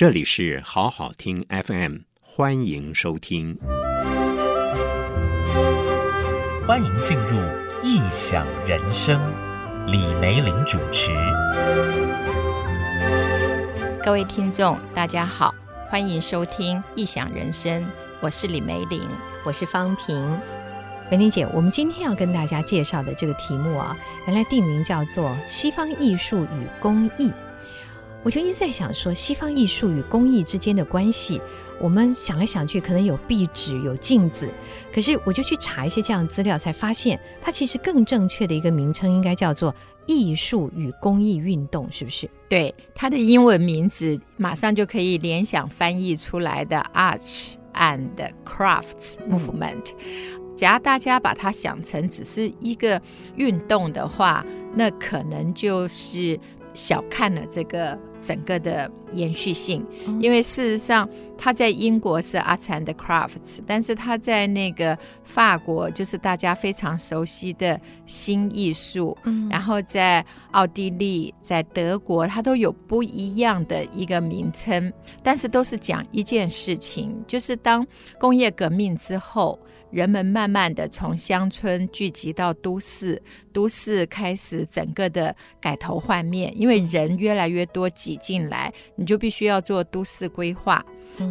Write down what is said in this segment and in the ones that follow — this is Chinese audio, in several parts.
这里是好好听 FM，欢迎收听，欢迎进入异想人生，李梅玲主持。各位听众，大家好，欢迎收听异想人生，我是李梅玲，我是方平。梅玲姐，我们今天要跟大家介绍的这个题目啊，原来定名叫做《西方艺术与工艺》。我就一直在想说，西方艺术与工艺之间的关系，我们想来想去，可能有壁纸、有镜子，可是我就去查一些这样的资料，才发现它其实更正确的一个名称应该叫做“艺术与工艺运动”，是不是？对，它的英文名字马上就可以联想翻译出来的 “Arts and Crafts Movement”。假如大家把它想成只是一个运动的话，那可能就是小看了这个。整个的延续性，因为事实上，他在英国是 Arts and Crafts，但是他在那个法国就是大家非常熟悉的新艺术，嗯，然后在奥地利、在德国，它都有不一样的一个名称，但是都是讲一件事情，就是当工业革命之后。人们慢慢的从乡村聚集到都市，都市开始整个的改头换面，因为人越来越多挤进来，你就必须要做都市规划。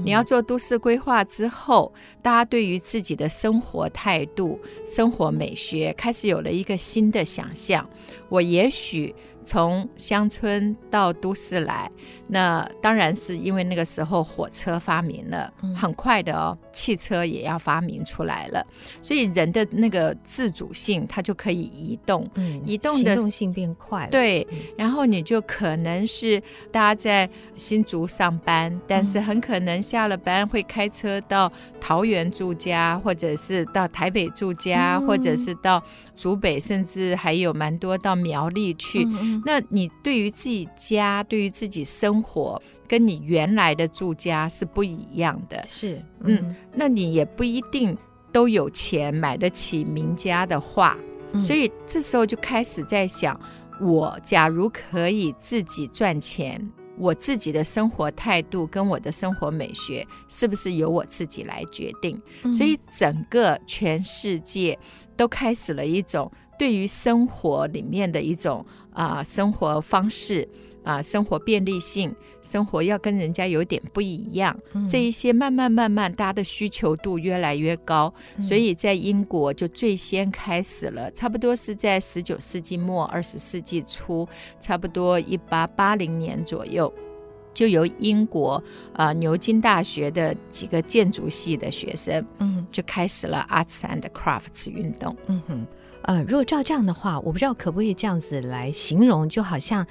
你要做都市规划之后，大家对于自己的生活态度、生活美学开始有了一个新的想象。我也许。从乡村到都市来，那当然是因为那个时候火车发明了，很快的哦，汽车也要发明出来了，所以人的那个自主性，它就可以移动，嗯，移动的行动性变快了，对，然后你就可能是大家在新竹上班，但是很可能下了班会开车到桃园住家，或者是到台北住家，或者是到竹北，甚至还有蛮多到苗栗去。那你对于自己家，对于自己生活，跟你原来的住家是不一样的。是，嗯，嗯，那你也不一定都有钱买得起名家的画，嗯，所以这时候就开始在想，我假如可以自己赚钱，我自己的生活态度跟我的生活美学，是不是由我自己来决定？嗯，所以整个全世界都开始了一种对于生活里面的一种。啊、呃，生活方式啊、呃，生活便利性，生活要跟人家有点不一样。嗯、这一些慢慢慢慢，大家的需求度越来越高，嗯、所以在英国就最先开始了，差不多是在十九世纪末二十世纪初，差不多一八八零年左右，就由英国啊、呃、牛津大学的几个建筑系的学生，嗯，就开始了 Arts and Crafts 运动。嗯哼。呃，如果照这样的话，我不知道可不可以这样子来形容，就好像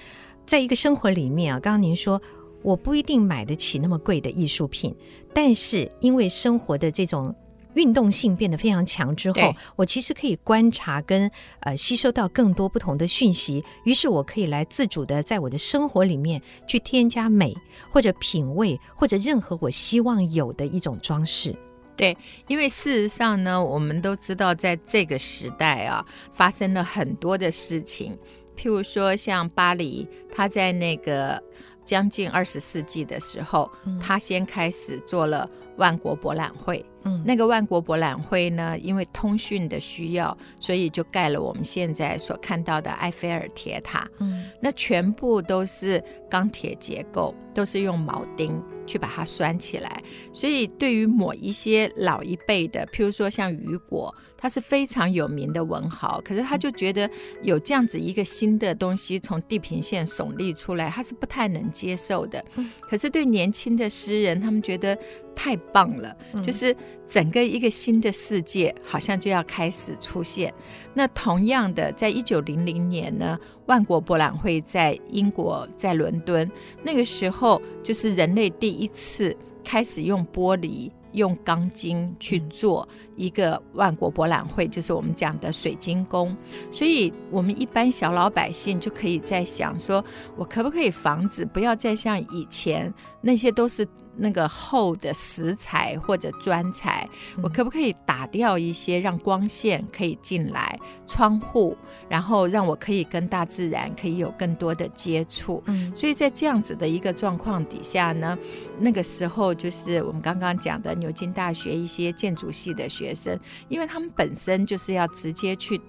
在一个生活里面啊，刚刚您说我不一定买得起那么贵的艺术品，但是因为生活的这种运动性变得非常强之后，我其实可以观察跟呃吸收到更多不同的讯息，于是我可以来自主的在我的生活里面去添加美或者品味或者任何我希望有的一种装饰。对，因为事实上呢，我们都知道，在这个时代啊，发生了很多的事情。譬如说，像巴黎，他在那个将近二十世纪的时候，嗯、他先开始做了万国博览会。嗯，那个万国博览会呢，因为通讯的需要，所以就盖了我们现在所看到的埃菲尔铁塔。嗯，那全部都是钢铁结构，都是用铆钉。去把它拴起来，所以对于某一些老一辈的，譬如说像雨果，他是非常有名的文豪，可是他就觉得有这样子一个新的东西从地平线耸立出来，他是不太能接受的。可是对年轻的诗人，他们觉得太棒了，就是整个一个新的世界好像就要开始出现。那同样的，在一九零零年呢，万国博览会在英国，在伦敦，那个时候就是人类第一次开始用玻璃、用钢筋去做一个万国博览会，就是我们讲的水晶宫。所以，我们一般小老百姓就可以在想说，我可不可以房子不要再像以前那些都是那个厚的石材或者砖材，嗯、我可不可以打掉一些，让光线可以进来窗户，然后让我可以跟大自然可以有更多的接触。嗯，所以在这样子的一个状况底下呢，那个时候就是我们刚刚讲的牛津大学一些建筑系的学生，因为他们本身就是要直接去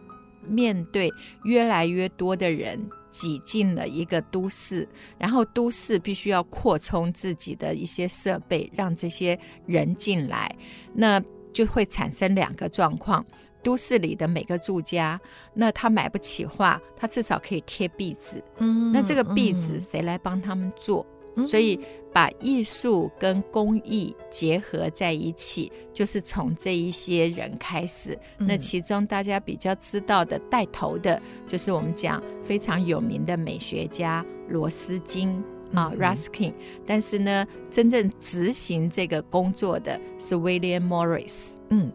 面对越来越多的人。挤进了一个都市，然后都市必须要扩充自己的一些设备，让这些人进来，那就会产生两个状况：都市里的每个住家，那他买不起画，他至少可以贴壁纸，嗯，那这个壁纸谁来帮他们做？所以把艺术跟工艺结合在一起，就是从这一些人开始。那其中大家比较知道的带头的，就是我们讲非常有名的美学家罗斯金啊，Ruskin。但是呢，真正执行这个工作的是 William Morris。嗯，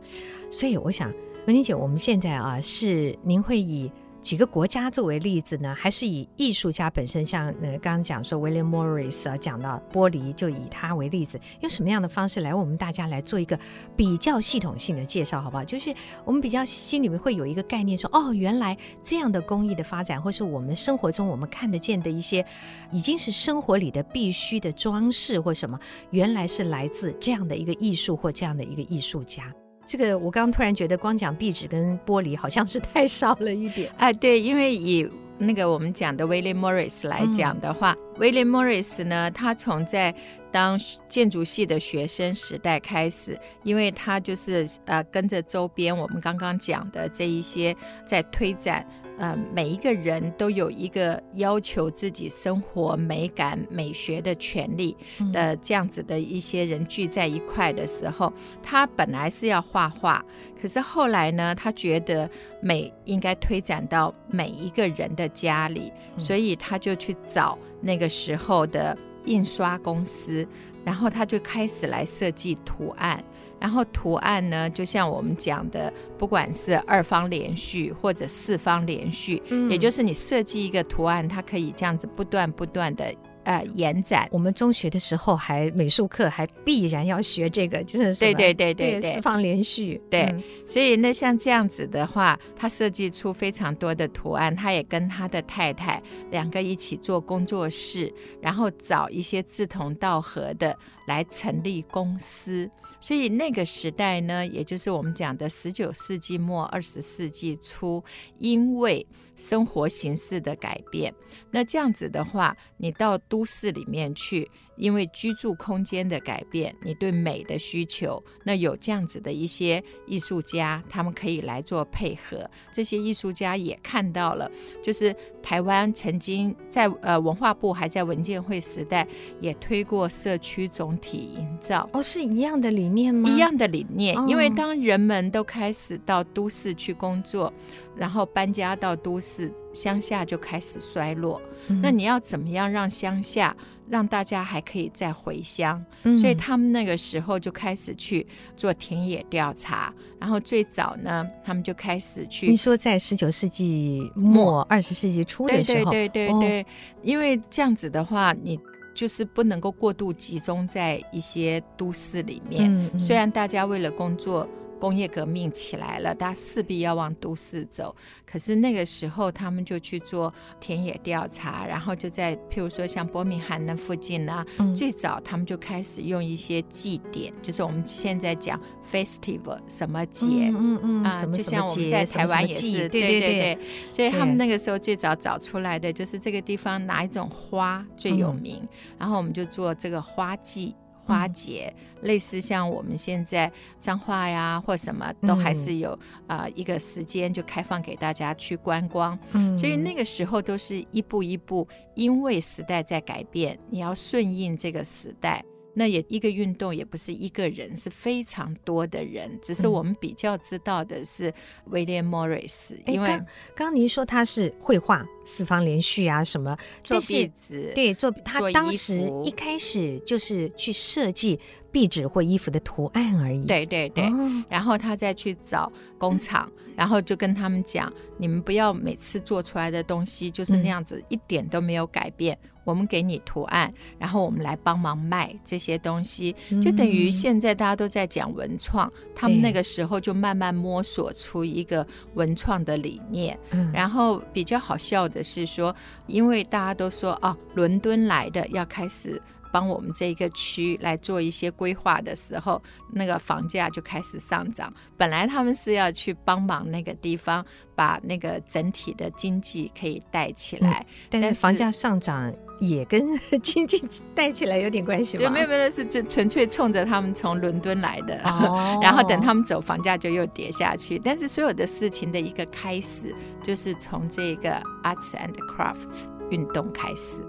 所以我想，文玲姐，我们现在啊，是您会以。几个国家作为例子呢，还是以艺术家本身？像呃，刚刚讲说 William Morris 啊，讲到玻璃，就以他为例子，用什么样的方式来我们大家来做一个比较系统性的介绍，好不好？就是我们比较心里面会有一个概念说，说哦，原来这样的工艺的发展，或是我们生活中我们看得见的一些，已经是生活里的必须的装饰或什么，原来是来自这样的一个艺术或这样的一个艺术家。这个我刚刚突然觉得，光讲壁纸跟玻璃好像是太少了一点。哎，对，因为以那个我们讲的 William Morris 来讲的话，嗯，William Morris 呢，他从在当建筑系的学生时代开始，因为他就是呃跟着周边我们刚刚讲的这一些在推展。呃，每一个人都有一个要求自己生活美感、美学的权利的这样子的一些人聚在一块的时候，他本来是要画画，可是后来呢，他觉得美应该推展到每一个人的家里，所以他就去找那个时候的印刷公司，然后他就开始来设计图案。然后图案呢，就像我们讲的，不管是二方连续或者四方连续，嗯，也就是你设计一个图案，它可以这样子不断不断的。呃，延展。我们中学的时候还美术课还必然要学这个，就是对对对对对，四方连续。对，嗯、所以那像这样子的话，他设计出非常多的图案，他也跟他的太太两个一起做工作室，然后找一些志同道合的来成立公司。所以那个时代呢，也就是我们讲的十九世纪末二十世纪初，因为生活形式的改变，那这样子的话，你到都市里面去。因为居住空间的改变，你对美的需求，那有这样子的一些艺术家，他们可以来做配合。这些艺术家也看到了，就是台湾曾经在呃文化部还在文建会时代，也推过社区总体营造。哦，是一样的理念吗？一样的理念。哦。因为当人们都开始到都市去工作，然后搬家到都市，乡下就开始衰落。嗯。那你要怎么样让乡下？让大家还可以再回乡，嗯，所以他们那个时候就开始去做田野调查。然后最早呢，他们就开始去。你说在十九世纪末、二十世纪初的时候，对对对对对，哦，因为这样子的话，你就是不能够过度集中在一些都市里面。嗯嗯，虽然大家为了工作。工业革命起来了，大家势必要往都市走。可是那个时候，他们就去做田野调查，然后就在譬如说像伯明翰那附近呢、啊嗯，最早他们就开始用一些祭典，就是我们现在讲 festival 什么节，嗯嗯啊、呃，就像我们在台湾也是，什么什么对对对，所以他们那个时候最早找出来的就是这个地方哪一种花最有名，嗯、然后我们就做这个花祭。花节、嗯、类似像我们现在彰化呀，或什么都还是有啊、嗯呃、一个时间就开放给大家去观光，嗯，所以那个时候都是一步一步，因为时代在改变，你要顺应这个时代。那也一个运动也不是一个人，是非常多的人。只是我们比较知道的是 William Morris，、嗯、因为刚刚您说他是绘画四方连续啊什么做壁纸，对，做他当时一开始就是去设计壁纸或衣服的图案而已。对对对、哦，然后他再去找工厂。嗯然后就跟他们讲，你们不要每次做出来的东西就是那样子，一点都没有改变。我们给你图案，然后我们来帮忙卖这些东西，就等于现在大家都在讲文创，他们那个时候就慢慢摸索出一个文创的理念。然后比较好笑的是说，因为大家都说哦，伦敦来的要开始。帮我们这一个区来做一些规划的时候，那个房价就开始上涨。本来他们是要去帮忙那个地方，把那个整体的经济可以带起来，嗯、但是房价上涨也跟 经济带起来有点关系吗？对，没有没有，是就纯粹冲着他们从伦敦来的，哦、然后等他们走，房价就又跌下去。但是所有的事情的一个开始，就是从这个 Arts and Crafts 运动开始。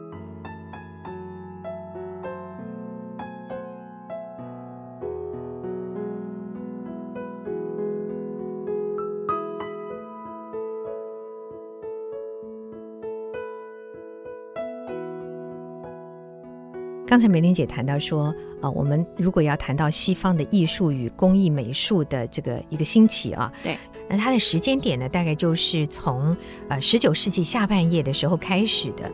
刚才梅玲姐谈到说，啊、呃，我们如果要谈到西方的艺术与工艺美术的这个一个兴起啊，对，那它的时间点呢，大概就是从呃十九世纪下半叶的时候开始的。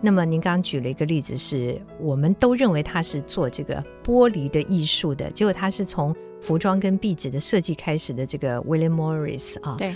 那么您刚刚举了一个例子是，是我们都认为他是做这个玻璃的艺术的，结果他是从服装跟壁纸的设计开始的。这个 William Morris 啊，对，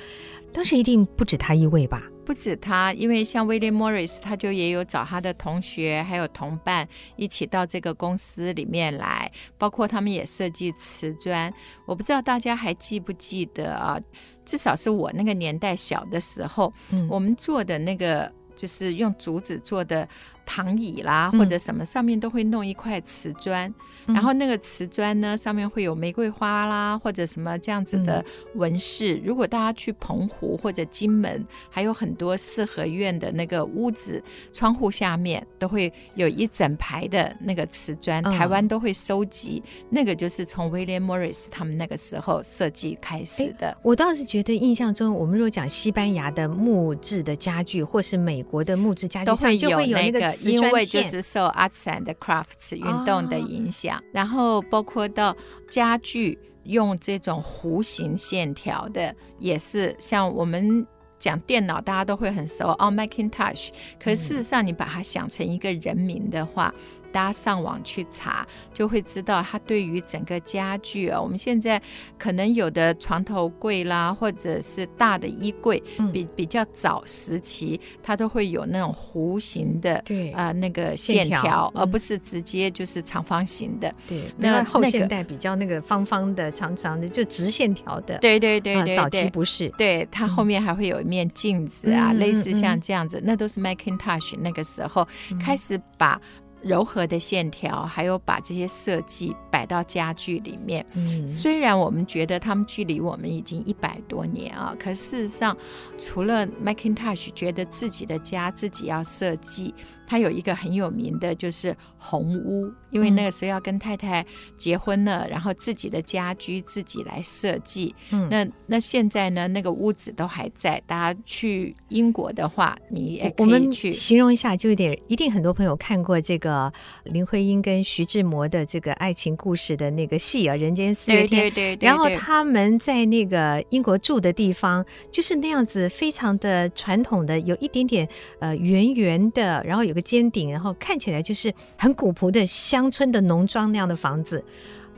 当时一定不止他一位吧？不止他，因为像 William Morris，他就也有找他的同学还有同伴一起到这个公司里面来，包括他们也设计瓷砖。我不知道大家还记不记得啊？至少是我那个年代小的时候，嗯，我们做的那个就是用竹子做的。躺椅啦，或者什么上面都会弄一块瓷砖，嗯、然后那个瓷砖呢，上面会有玫瑰花啦，或者什么这样子的纹饰。嗯、如果大家去澎湖或者金门，还有很多四合院的那个屋子，窗户下面都会有一整排的那个瓷砖，嗯、台湾都会收集。那个就是从 William Morris 他们那个时候设计开始的。我倒是觉得印象中，我们如果讲西班牙的木质的家具，或是美国的木质家具，都会有那个。因为就是受 Arts and Crafts 运动的影响，哦、然后包括到家具用这种弧形线条的，也是像我们讲电脑，大家都会很熟哦，Macintosh。可事实上，你把它想成一个人名的话。嗯大家上网去查，就会知道它对于整个家具啊，我们现在可能有的床头柜啦，或者是大的衣柜，嗯、比比较早时期，它都会有那种弧形的，对啊、呃，那个线条，线条而不是直接就是长方形的。对，那后现代比较那个方方的、长长的，就直线条的。对对对对，早期不是。对，它后面还会有一面镜子啊，嗯、类似像这样子，嗯、那都是 Macintosh 那个时候、嗯、开始把。柔和的线条，还有把这些设计摆到家具里面。嗯，虽然我们觉得他们距离我们已经一百多年啊，可事实上，除了 Macintosh 觉得自己的家自己要设计。他有一个很有名的，就是红屋，因为那个时候要跟太太结婚了，嗯、然后自己的家居自己来设计。嗯，那那现在呢，那个屋子都还在。大家去英国的话，你也可以去形容一下，就有点一定很多朋友看过这个林徽因跟徐志摩的这个爱情故事的那个戏啊，《人间四月天》。对对对，对，对。然后他们在那个英国住的地方，就是那样子，非常的传统的，有一点点呃圆圆的，然后有。个尖顶，然后看起来就是很古朴的乡村的农庄那样的房子，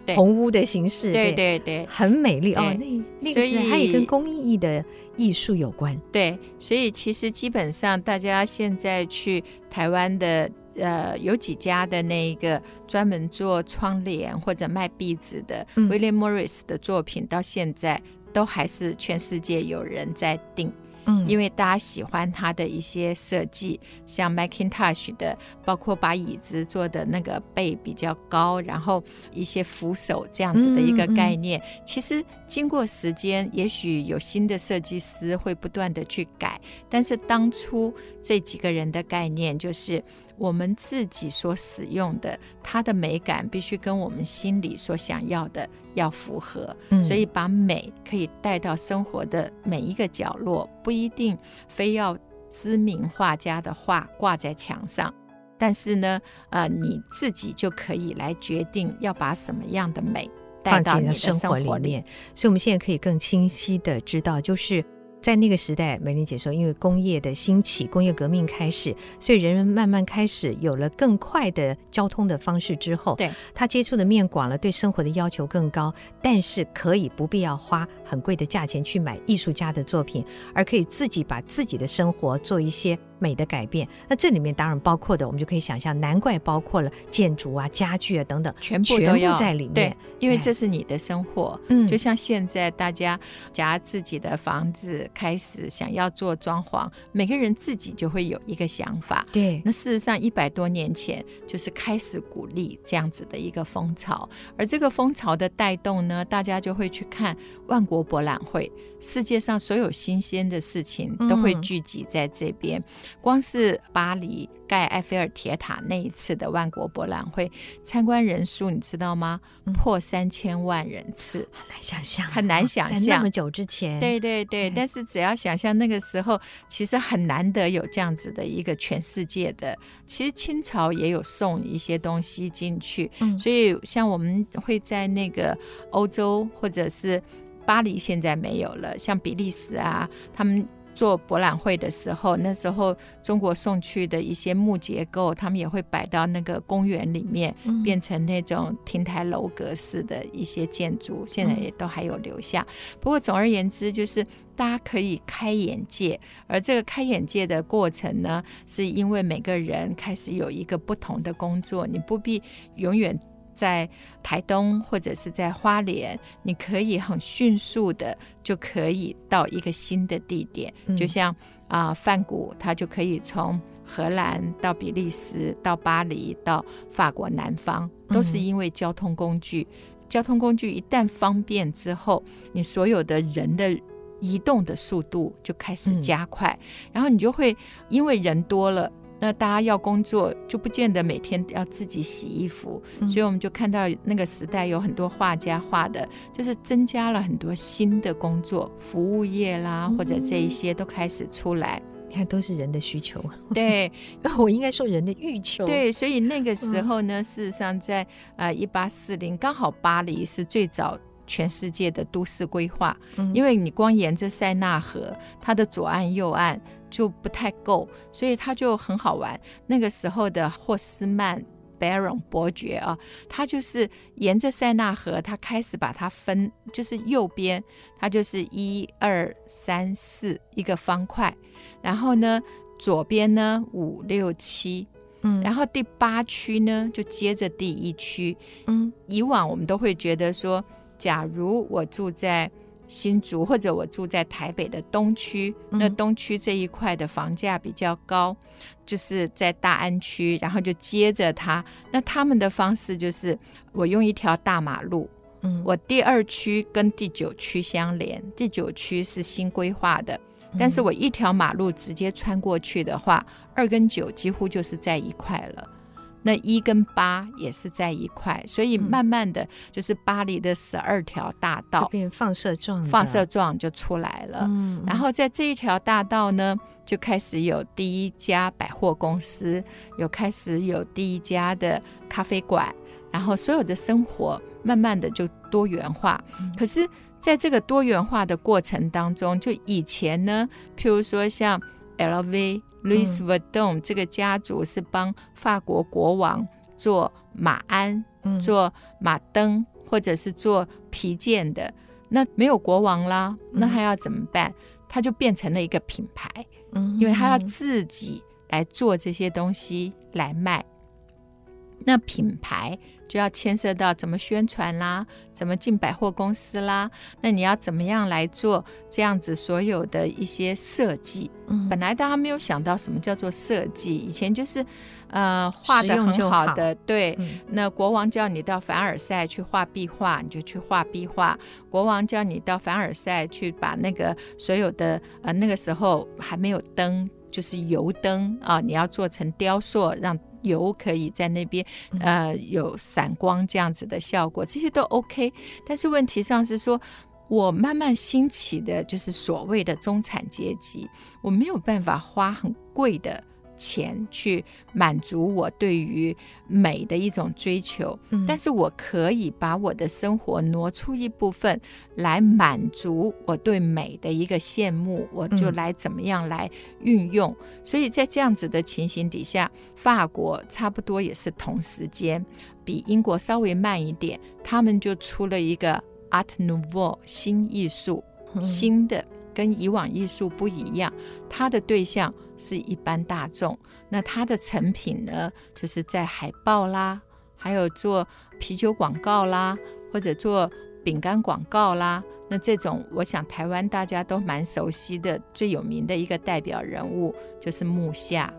对红屋的形式，对对对，很美丽哦。那那个是它也跟工艺的艺术有关。对，所以其实基本上大家现在去台湾的，呃，有几家的那个专门做窗帘或者卖壁纸的、嗯、William Morris 的作品，到现在都还是全世界有人在订。嗯，因为大家喜欢它的一些设计，像 Macintosh 的，包括把椅子做的那个背比较高，然后一些扶手这样子的一个概念。嗯嗯、其实经过时间，也许有新的设计师会不断的去改，但是当初这几个人的概念就是。我们自己所使用的，它的美感必须跟我们心里所想要的要符合，嗯、所以把美可以带到生活的每一个角落，不一定非要知名画家的画挂在墙上，但是呢，呃，你自己就可以来决定要把什么样的美带到你的生活里面。所以，我们现在可以更清晰的知道，就是。在那个时代，美玲姐说，因为工业的兴起，工业革命开始，所以人们慢慢开始有了更快的交通的方式之后，对，他接触的面广了，对生活的要求更高，但是可以不必要花很贵的价钱去买艺术家的作品，而可以自己把自己的生活做一些。美的改变，那这里面当然包括的，我们就可以想象，难怪包括了建筑啊、家具啊等等，全部都要在里面。对，因为这是你的生活。嗯，就像现在大家夹自己的房子开始想要做装潢，每个人自己就会有一个想法。对，那事实上一百多年前就是开始鼓励这样子的一个风潮，而这个风潮的带动呢，大家就会去看万国博览会。世界上所有新鲜的事情都会聚集在这边。嗯、光是巴黎盖埃菲尔铁塔那一次的万国博览会，参观人数你知道吗？嗯、破三千万人次，很难想象，很难想象。在那么久之前，对对对。但是只要想象那个时候，其实很难得有这样子的一个全世界的。其实清朝也有送一些东西进去，嗯、所以像我们会在那个欧洲或者是。巴黎现在没有了，像比利时啊，他们做博览会的时候，那时候中国送去的一些木结构，他们也会摆到那个公园里面，嗯、变成那种亭台楼阁式的一些建筑，现在也都还有留下。嗯、不过总而言之，就是大家可以开眼界，而这个开眼界的过程呢，是因为每个人开始有一个不同的工作，你不必永远。在台东或者是在花莲，你可以很迅速的就可以到一个新的地点，嗯、就像啊，梵谷他就可以从荷兰到比利时，到巴黎，到法国南方，都是因为交通工具。嗯、交通工具一旦方便之后，你所有的人的移动的速度就开始加快，嗯、然后你就会因为人多了。那大家要工作，就不见得每天要自己洗衣服，嗯、所以我们就看到那个时代有很多画家画的，就是增加了很多新的工作，服务业啦，或者这一些都开始出来。你看，都是人的需求。对，我应该说人的欲求。对，所以那个时候呢，嗯、事实上在呃一八四零，刚好巴黎是最早全世界的都市规划，嗯、因为你光沿着塞纳河，它的左岸右岸。就不太够，所以他就很好玩。那个时候的霍斯曼 Baron 伯爵啊，他就是沿着塞纳河，他开始把它分，就是右边，它就是一二三四一个方块，然后呢，左边呢五六七，嗯，然后第八区呢就接着第一区，嗯，以往我们都会觉得说，假如我住在。新竹或者我住在台北的东区，那东区这一块的房价比较高，就是在大安区，然后就接着它。那他们的方式就是，我用一条大马路，嗯，我第二区跟第九区相连，第九区是新规划的，但是我一条马路直接穿过去的话，二跟九几乎就是在一块了。那一跟八也是在一块，所以慢慢的就是巴黎的十二条大道，变放射状，放射状就出来了。嗯，然后在这一条大道呢，就开始有第一家百货公司，有开始有第一家的咖啡馆，然后所有的生活慢慢的就多元化。嗯，可是，在这个多元化的过程当中，就以前呢，譬如说像 LV。Louis Vuitton 这个家族是帮法国国王做马鞍、嗯、做马灯，或者是做皮件的。那没有国王啦，那他要怎么办？他就变成了一个品牌，嗯、因为他要自己来做这些东西来卖。那品牌。就要牵涉到怎么宣传啦，怎么进百货公司啦，那你要怎么样来做这样子所有的一些设计？嗯，本来大家没有想到什么叫做设计，以前就是呃画的很好的，好对。嗯、那国王叫你到凡尔赛去画壁画，你就去画壁画；国王叫你到凡尔赛去把那个所有的呃那个时候还没有灯，就是油灯啊，你要做成雕塑让。油可以在那边，呃，有闪光这样子的效果，这些都 OK。但是问题上是说，我慢慢兴起的就是所谓的中产阶级，我没有办法花很贵的钱去满足我对于美的一种追求，嗯，但是我可以把我的生活挪出一部分来满足我对美的一个羡慕，我就来怎么样来运用。嗯，所以在这样子的情形底下，法国差不多也是同时间，比英国稍微慢一点，他们就出了一个 Art Nouveau 新艺术，新的。跟以往艺术不一样，它的对象是一般大众。那它的成品呢，就是在海报啦，还有做啤酒广告啦，或者做饼干广告啦。那这种，我想台湾大家都蛮熟悉的，最有名的一个代表人物就是木下。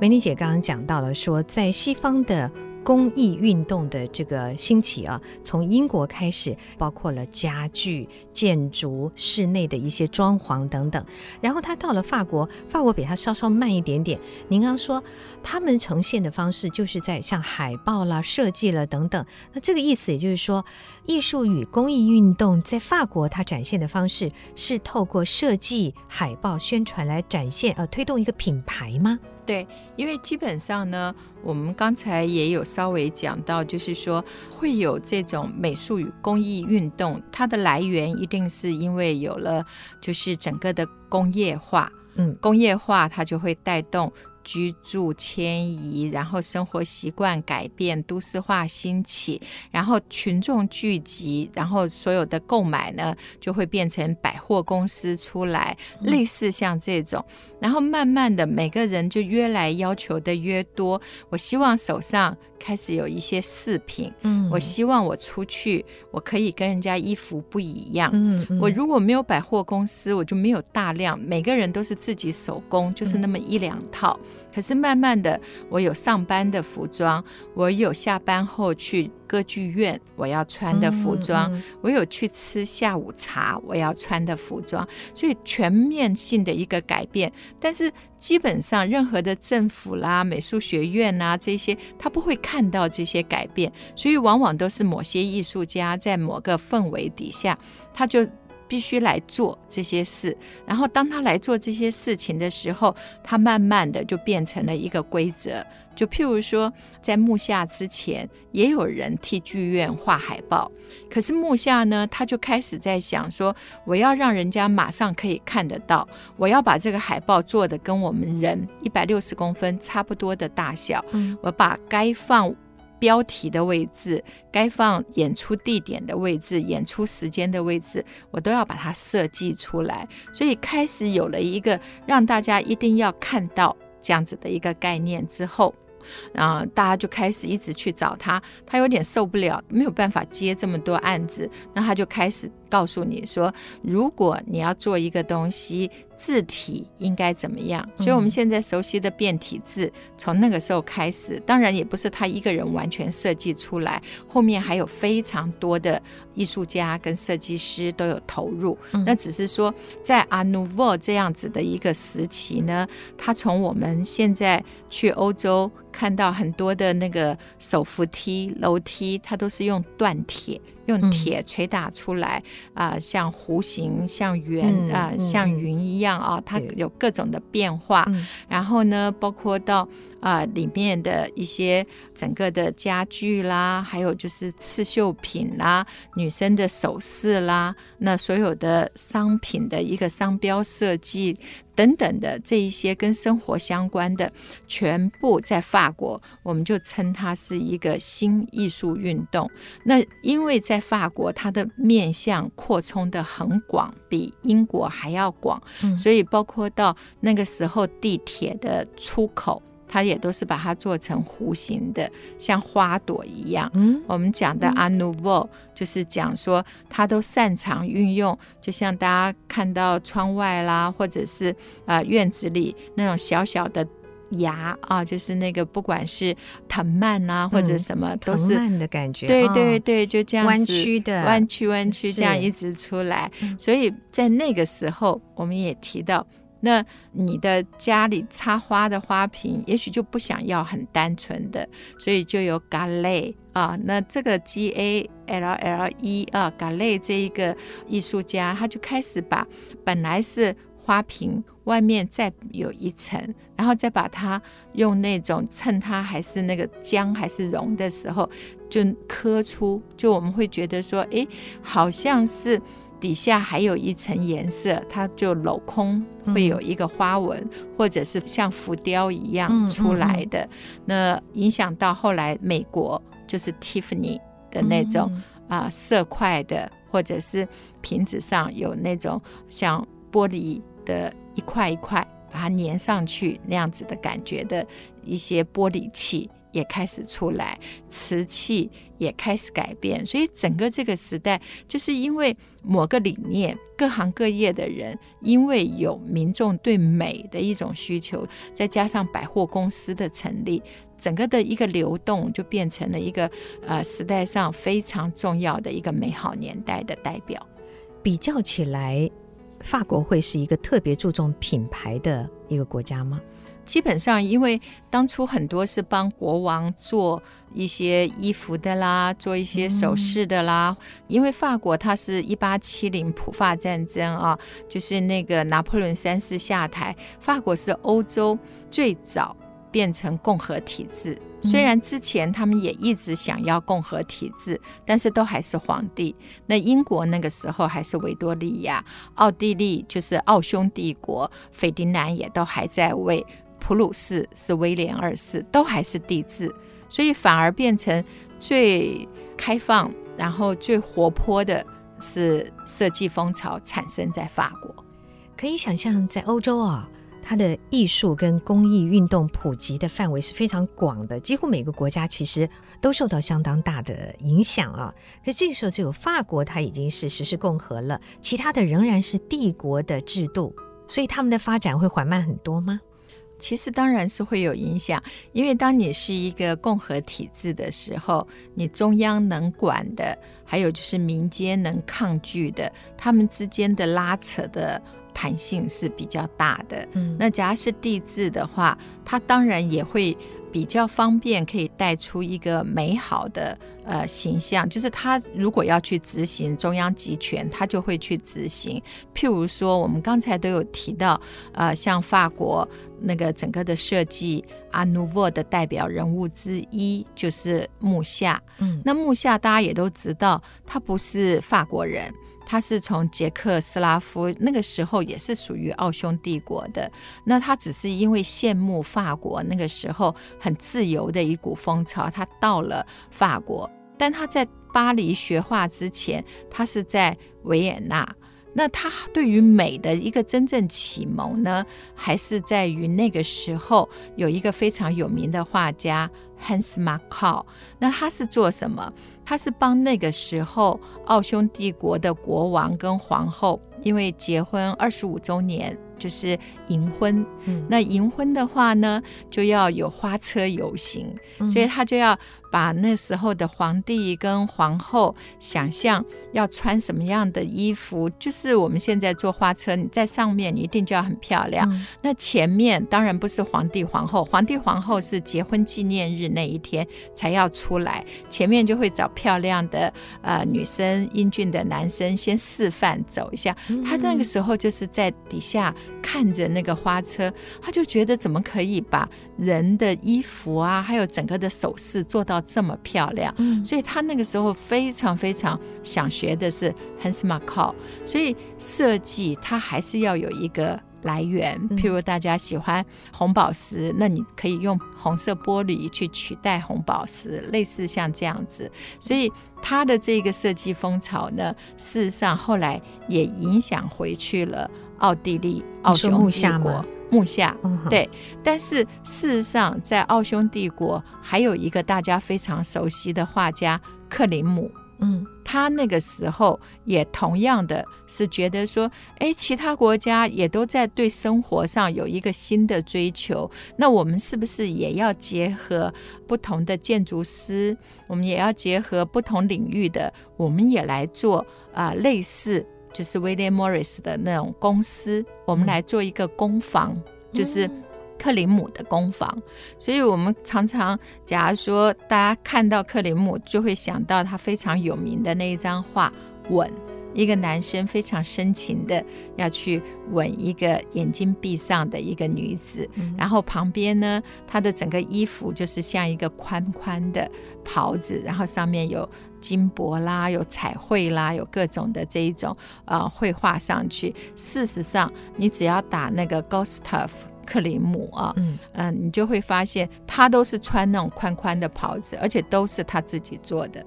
美妮姐刚刚讲到了说，在西方的工艺运动的这个兴起啊，从英国开始，包括了家具、建筑、室内的一些装潢等等。然后他到了法国，法国比他稍稍慢一点点。您刚刚说他们呈现的方式，就是在像海报啦、设计了等等。那这个意思也就是说，艺术与工艺运动在法国它展现的方式，是透过设计、海报、宣传来展现，呃，推动一个品牌吗？对，因为基本上呢，我们刚才也有稍微讲到，就是说会有这种美术与工艺运动，它的来源一定是因为有了，就是整个的工业化，嗯，工业化它就会带动。居住迁移，然后生活习惯改变，都市化兴起，然后群众聚集，然后所有的购买呢，就会变成百货公司出来，嗯、类似像这种，然后慢慢的每个人就越来要求的越多，我希望手上。开始有一些饰品，嗯，我希望我出去，我可以跟人家衣服不一样，嗯，嗯，我如果没有百货公司，我就没有大量，每个人都是自己手工，就是那么一两套。嗯，可是慢慢的，我有上班的服装，我有下班后去歌剧院我要穿的服装，嗯嗯，我有去吃下午茶我要穿的服装，所以全面性的一个改变，但是。基本上，任何的政府啦、美术学院啊这些，他不会看到这些改变，所以往往都是某些艺术家在某个氛围底下，他就必须来做这些事。然后，当他来做这些事情的时候，他慢慢的就变成了一个规则。就譬如说，在木下之前，也有人替剧院画海报。可是木下呢，他就开始在想说，我要让人家马上可以看得到，我要把这个海报做的跟我们人一百六十公分差不多的大小。嗯，我把该放标题的位置、该放演出地点的位置、演出时间的位置，我都要把它设计出来。所以开始有了一个让大家一定要看到这样子的一个概念之后。啊大家就开始一直去找他，他有点受不了，没有办法接这么多案子，那他就开始告诉你说，如果你要做一个东西。字体应该怎么样？所以我们现在熟悉的变体字，从那个时候开始，当然也不是他一个人完全设计出来，后面还有非常多的艺术家跟设计师都有投入。那只是说，在 Art Nouveau 这样子的一个时期呢，他从我们现在去欧洲看到很多的那个手扶梯、楼梯，它都是用锻铁。用铁锤打出来啊、嗯呃，像弧形、像圆啊、嗯呃，像云一样啊，它有各种的变化。然后呢，包括到啊、呃、里面的一些整个的家具啦，还有就是刺绣品啦、女生的首饰啦，那所有的商品的一个商标设计。等等的这一些跟生活相关的，全部在法国，我们就称它是一个新艺术运动。那因为在法国，它的面向扩充的很广，比英国还要广，所以包括到那个时候地铁的出口。它也都是把它做成弧形的，像花朵一样。嗯，我们讲的 Art Nouveau 就是讲说，它都擅长运用，就像大家看到窗外啦，或者是啊、呃、院子里那种小小的芽啊，就是那个不管是藤蔓啊或者什么，都是藤蔓的感觉。对对对，就这样子弯曲的，弯曲弯曲这样一直出来。所以在那个时候，我们也提到。那你的家里插花的花瓶，也许就不想要很单纯的，所以就有 galle 啊。那这个 G A L L E 啊 galle 这一个艺术家，他就开始把本来是花瓶外面再有一层，然后再把它用那种趁它还是那个浆还是绒的时候，就刻出，就我们会觉得说，哎，好像是。底下还有一层颜色，它就镂空会有一个花纹，嗯、或者是像浮雕一样出来的。嗯嗯嗯、那影响到后来美国就是 Tiffany 的那种啊、色块的，或者是瓶子上有那种像玻璃的一块一块把它粘上去那样子的感觉的一些玻璃器。也开始出来，瓷器也开始改变，所以整个这个时代，就是因为某个理念，各行各业的人因为有民众对美的一种需求，再加上百货公司的成立，整个的一个流动就变成了一个呃时代上非常重要的一个美好年代的代表。比较起来，法国会是一个特别注重品牌的一个国家吗？基本上，因为当初很多是帮国王做一些衣服的啦，做一些首饰的啦。嗯、因为法国它是一八七零普法战争啊，就是那个拿破仑三世下台，法国是欧洲最早变成共和体制。虽然之前他们也一直想要共和体制，但是都还是皇帝。那英国那个时候还是维多利亚，奥地利就是奥匈帝国，斐迪南也都还在位。普鲁士是威廉二世，都还是帝制，所以反而变成最开放，然后最活泼的是设计风潮产生在法国。可以想象，在欧洲啊，它的艺术跟工艺运动普及的范围是非常广的，几乎每个国家其实都受到相当大的影响啊。可这个时候，只有法国它已经是实施共和了，其他的仍然是帝国的制度，所以他们的发展会缓慢很多吗？其实当然是会有影响，因为当你是一个共和体制的时候，你中央能管的，还有就是民间能抗拒的，他们之间的拉扯的弹性是比较大的。嗯，那假如是帝制的话，它当然也会。比较方便，可以带出一个美好的呃形象。就是他如果要去执行中央集权，他就会去执行。譬如说，我们刚才都有提到，呃，像法国那个整个的设计阿努沃的代表人物之一就是慕夏。嗯，那慕夏大家也都知道，他不是法国人。他是从捷克斯拉夫那个时候也是属于奥匈帝国的，那他只是因为羡慕法国那个时候很自由的一股风潮，他到了法国。但他在巴黎学画之前，他是在维也纳。那他对于美的一个真正启蒙呢，还是在于那个时候有一个非常有名的画家。Hans Markov，那他是做什么？他是帮那个时候奥匈帝国的国王跟皇后，因为结婚二十五周年。就是银婚，嗯、那银婚的话呢，就要有花车游行，嗯、所以他就要把那时候的皇帝跟皇后想象要穿什么样的衣服，就是我们现在坐花车，你在上面你一定就要很漂亮。嗯、那前面当然不是皇帝皇后，皇帝皇后是结婚纪念日那一天才要出来，前面就会找漂亮的呃女生、英俊的男生先示范走一下，嗯、他那个时候就是在底下。看着那个花车，他就觉得怎么可以把人的衣服啊，还有整个的首饰做到这么漂亮？嗯，所以他那个时候非常非常想学的是 Hans。所以设计它还是要有一个来源，譬如大家喜欢红宝石，那你可以用红色玻璃去取代红宝石，类似像这样子。所以他的这个设计风潮呢，事实上后来也影响回去了。奥地利、奥匈帝国，慕夏，对。但是事实上，在奥匈帝国还有一个大家非常熟悉的画家克林姆，嗯，他那个时候也同样的是觉得说，哎，其他国家也都在对生活上有一个新的追求，那我们是不是也要结合不同的建筑师，我们也要结合不同领域的，我们也来做啊、呃，类似。就是 William Morris 的那种公司，我们来做一个工坊，嗯、就是克林姆的工坊。所以，我们常常，假如说大家看到克林姆，就会想到他非常有名的那一张画《吻》。一个男生非常深情的要去吻一个眼睛闭上的一个女子，嗯、然后旁边呢，他的整个衣服就是像一个宽宽的袍子，然后上面有金箔啦，有彩绘啦，有各种的这一种呃绘画上去。事实上，你只要打那个 Gustav 克林姆啊，嗯、呃，你就会发现他都是穿那种宽宽的袍子，而且都是他自己做的。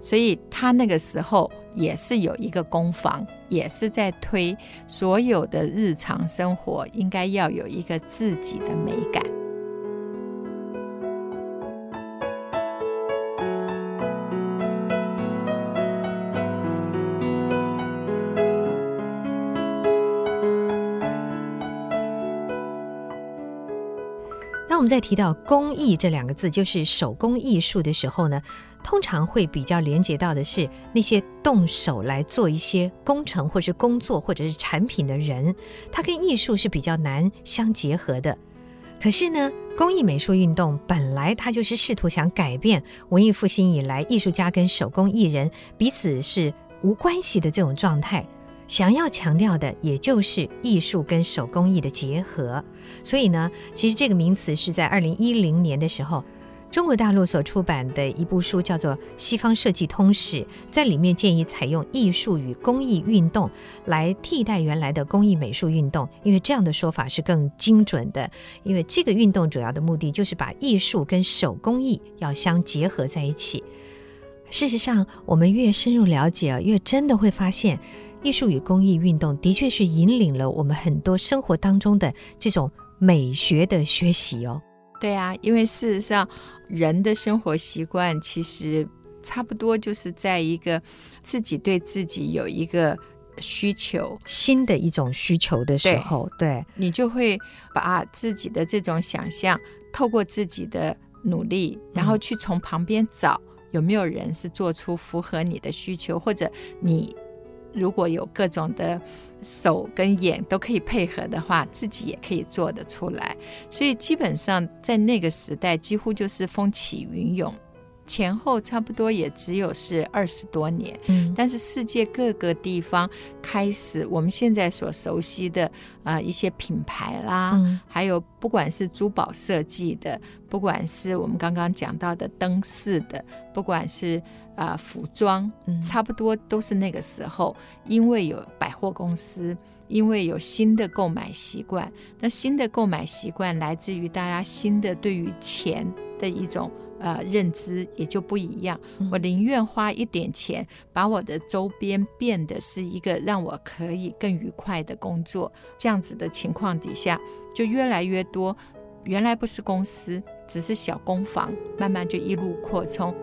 所以他那个时候也是有一个工坊，也是在推所有的日常生活应该要有一个自己的美感。在提到工艺这两个字，就是手工艺术的时候呢，通常会比较连接到的是那些动手来做一些工程或是工作或者是产品的人，它跟艺术是比较难相结合的。可是呢，工艺美术运动本来它就是试图想改变文艺复兴以来艺术家跟手工艺人彼此是无关系的这种状态，想要强调的也就是艺术跟手工艺的结合。所以呢，其实这个名词是在二零一零年的时候。中国大陆所出版的一部书叫做《西方设计通史》，在里面建议采用艺术与工艺运动来替代原来的工艺美术运动，因为这样的说法是更精准的。因为这个运动主要的目的就是把艺术跟手工艺要相结合在一起。事实上，我们越深入了解，越真的会发现，艺术与公益运动的确是引领了我们很多生活当中的这种美学的学习哦。对啊，因为事实上，人的生活习惯其实差不多就是在一个自己对自己有一个需求，新的一种需求的时候，对，对。你就会把自己的这种想象，透过自己的努力，然后去从旁边找有没有人是做出符合你的需求，或者你如果有各种的。手跟眼都可以配合的话，自己也可以做得出来。所以基本上在那个时代，几乎就是风起云涌。前后差不多也只有是二十多年，嗯，但是世界各个地方开始我们现在所熟悉的啊、呃、一些品牌啦，嗯、还有不管是珠宝设计的，不管是我们刚刚讲到的灯饰的，不管是啊、呃、服装，嗯、差不多都是那个时候，因为有百货公司，因为有新的购买习惯，那新的购买习惯来自于大家新的对于钱的一种。呃，认知也就不一样。我宁愿花一点钱，把我的周边变得是一个让我可以更愉快的工作。这样子的情况底下，就越来越多。原来不是公司，只是小工坊，慢慢就一路扩充。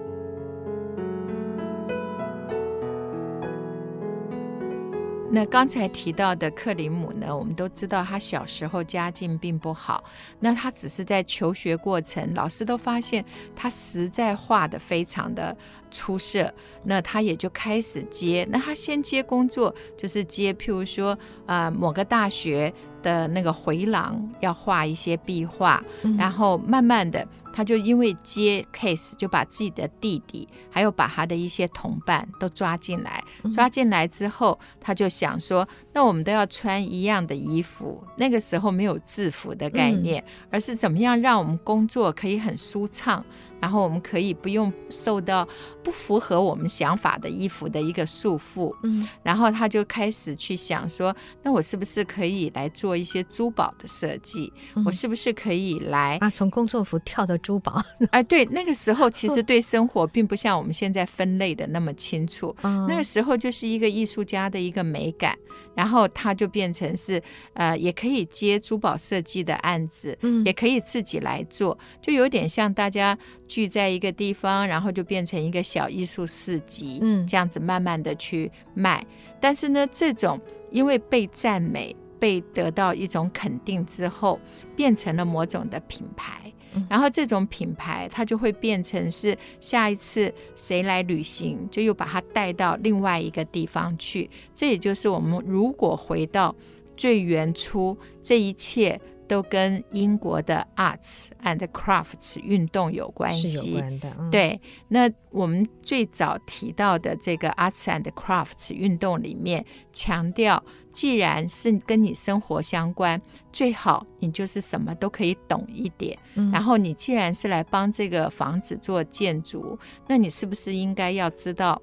那刚才提到的克林姆呢，我们都知道他小时候家境并不好，那他只是在求学过程，老师都发现他实在画得非常的出色，那他也就开始接。那他先接工作就是接，譬如说啊、呃，某个大学的那个回廊要画一些壁画，嗯、然后慢慢的。他就因为接 case，就把自己的弟弟，还有把他的一些同伴都抓进来。抓进来之后，他就想说，那我们都要穿一样的衣服。那个时候没有制服的概念，而是怎么样让我们工作可以很舒畅。然后我们可以不用受到不符合我们想法的衣服的一个束缚，嗯，然后他就开始去想说，那我是不是可以来做一些珠宝的设计？嗯、我是不是可以来啊？从工作服跳到珠宝？哎，对，那个时候 其实对生活并不像我们现在分类的那么清楚，嗯、那个时候就是一个艺术家的一个美感。然后他就变成是，呃，也可以接珠宝设计的案子，嗯，也可以自己来做，就有点像大家聚在一个地方，然后就变成一个小艺术市集，嗯，这样子慢慢的去卖。但是呢，这种因为被赞美、被得到一种肯定之后，变成了某种的品牌。然后这种品牌它就会变成是下一次谁来旅行，就又把它带到另外一个地方去。这也就是我们如果回到最原初，这一切。都跟英国的 arts and crafts 运动有关系，关的。嗯、对，那我们最早提到的这个 arts and crafts 运动里面，强调，既然是跟你生活相关，最好你就是什么都可以懂一点。嗯、然后你既然是来帮这个房子做建筑，那你是不是应该要知道？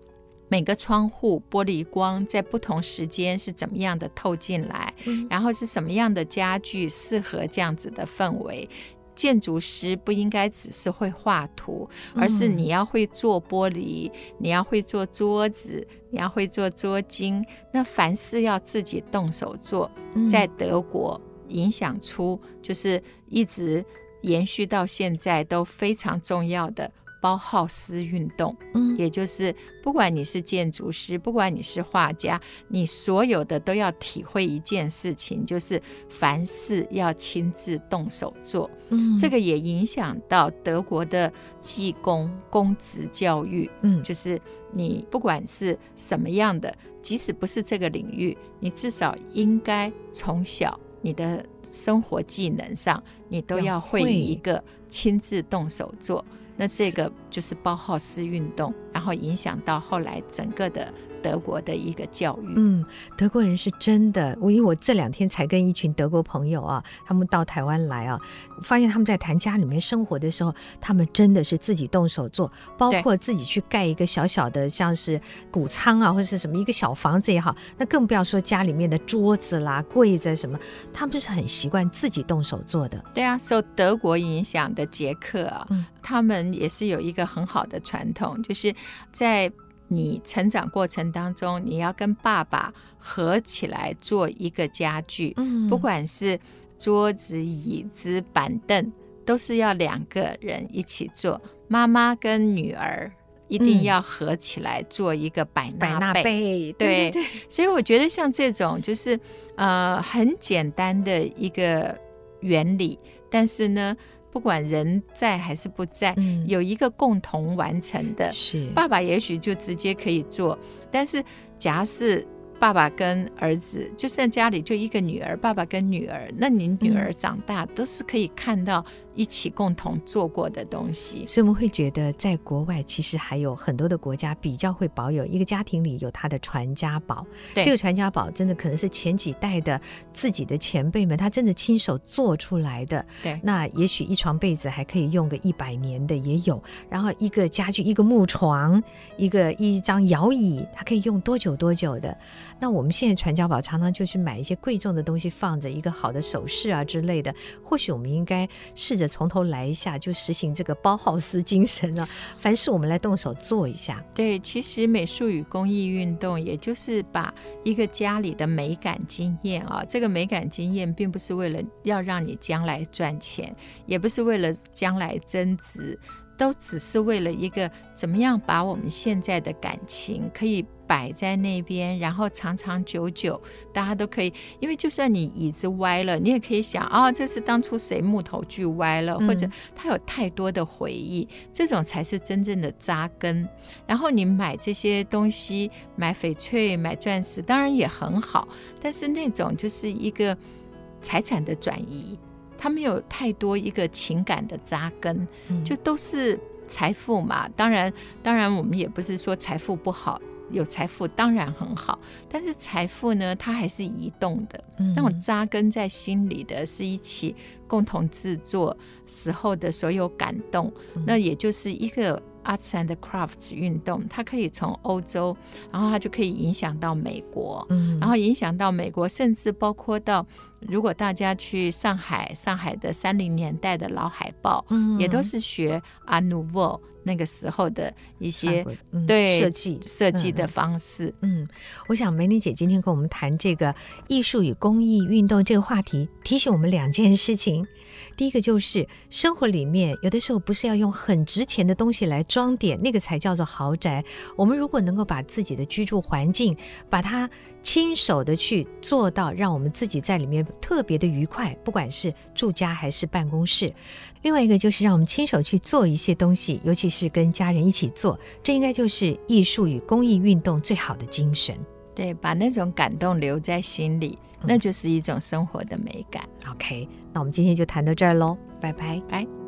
每个窗户玻璃光在不同时间是怎么样的透进来，嗯、然后是什么样的家具适合这样子的氛围？建筑师不应该只是会画图，而是你要会做玻璃，嗯、你要会做桌子，你要会做桌巾。那凡事要自己动手做，在德国影响出就是一直延续到现在都非常重要的。包浩斯运动，嗯，也就是不管你是建筑师，不管你是画家，你所有的都要体会一件事情，就是凡事要亲自动手做。嗯，这个也影响到德国的技工公职教育。嗯，就是你不管是什么样的，即使不是这个领域，你至少应该从小你的生活技能上，你都要会一个亲自动手做。那这个就是包浩斯运动，然后影响到后来整个的。德国的一个教育，嗯，德国人是真的。我因为我这两天才跟一群德国朋友啊，他们到台湾来啊，发现他们在谈家里面生活的时候，他们真的是自己动手做，包括自己去盖一个小小的，像是谷仓啊，或者是什么一个小房子也好，那更不要说家里面的桌子啦、柜子什么，他们是很习惯自己动手做的。对啊，受德国影响的捷克啊，嗯，他们也是有一个很好的传统，就是在。你成长过程当中，你要跟爸爸合起来做一个家具，嗯，不管是桌子、椅子、板凳，都是要两个人一起做。妈妈跟女儿一定要合起来做一个百纳贝，对，对，所以我觉得像这种就是呃很简单的一个原理，但是呢。不管人在还是不在，嗯、有一个共同完成的。是爸爸也许就直接可以做，但是假是。爸爸跟儿子，就算家里就一个女儿，爸爸跟女儿，那你女儿长大都是可以看到一起共同做过的东西。所以我们会觉得，在国外其实还有很多的国家比较会保有一个家庭里有他的传家宝。对，这个传家宝真的可能是前几代的自己的前辈们，他真的亲手做出来的。对，那也许一床被子还可以用个一百年的也有，然后一个家具，一个木床，一个一张摇椅，它可以用多久多久的。那我们现在传家宝常常就去买一些贵重的东西放着，一个好的首饰啊之类的。或许我们应该试着从头来一下，就实行这个包浩斯精神啊，凡事我们来动手做一下。对，其实美术与工艺运动，也就是把一个家里的美感经验啊，这个美感经验并不是为了要让你将来赚钱，也不是为了将来增值，都只是为了一个怎么样把我们现在的感情可以。摆在那边，然后长长久久，大家都可以。因为就算你椅子歪了，你也可以想啊、哦，这是当初谁木头锯歪了，或者它有太多的回忆，这种才是真正的扎根。然后你买这些东西，买翡翠、买钻石，当然也很好，但是那种就是一个财产的转移，它没有太多一个情感的扎根，就都是财富嘛。当然，当然我们也不是说财富不好。有财富当然很好，但是财富呢，它还是移动的。那种扎根在心里的，是一起共同制作时候的所有感动。那也就是一个 arts and crafts 运动，它可以从欧洲，然后它就可以影响到美国，然后影响到美国，甚至包括到如果大家去上海，上海的三零年代的老海报，也都是学 Art Nouveau。那个时候的一些、嗯、对设计设计的方式，嗯，我想美伶姐今天跟我们谈这个艺术与工艺运动这个话题，提醒我们两件事情。第一个就是生活里面有的时候不是要用很值钱的东西来装点，那个才叫做豪宅。我们如果能够把自己的居住环境，把它亲手的去做到，让我们自己在里面特别的愉快，不管是住家还是办公室。另外一个就是让我们亲手去做一些东西，尤其是跟家人一起做，这应该就是艺术与公益运动最好的精神。对，把那种感动留在心里，那就是一种生活的美感。OK，那我们今天就谈到这儿喽，拜拜，拜。